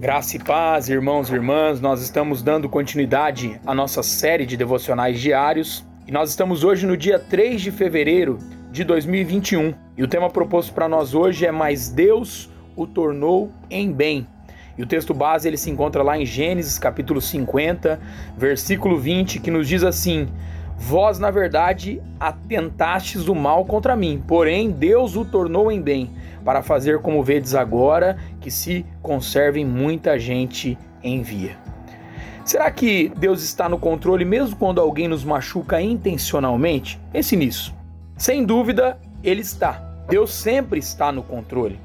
Graça e paz, irmãos e irmãs, nós estamos dando continuidade à nossa série de devocionais diários. E nós estamos hoje no dia 3 de fevereiro de 2021 e o tema proposto para nós hoje é Mas Deus o tornou em bem. E o texto base ele se encontra lá em Gênesis capítulo 50, versículo 20, que nos diz assim: Vós, na verdade, atentastes o mal contra mim, porém Deus o tornou em bem, para fazer como vedes agora, que se conservem muita gente em via. Será que Deus está no controle mesmo quando alguém nos machuca intencionalmente? Pense nisso. Sem dúvida, ele está. Deus sempre está no controle.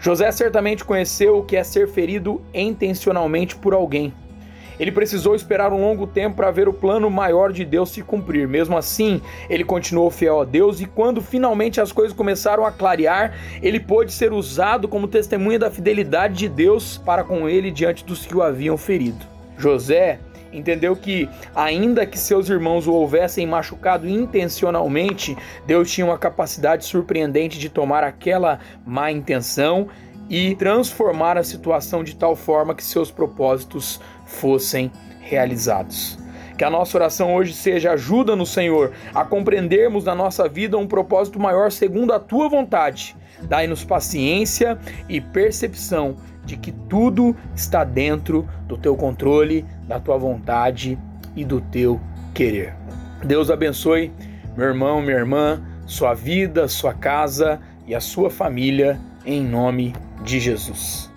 José certamente conheceu o que é ser ferido intencionalmente por alguém. Ele precisou esperar um longo tempo para ver o plano maior de Deus se cumprir. Mesmo assim, ele continuou fiel a Deus e quando finalmente as coisas começaram a clarear, ele pôde ser usado como testemunha da fidelidade de Deus para com ele diante dos que o haviam ferido. José entendeu que, ainda que seus irmãos o houvessem machucado intencionalmente, Deus tinha uma capacidade surpreendente de tomar aquela má intenção e transformar a situação de tal forma que seus propósitos fossem realizados. Que a nossa oração hoje seja ajuda no Senhor a compreendermos na nossa vida um propósito maior segundo a tua vontade. Dai-nos paciência e percepção de que tudo está dentro do teu controle, da tua vontade e do teu querer. Deus abençoe meu irmão, minha irmã, sua vida, sua casa e a sua família, em nome de Jesus.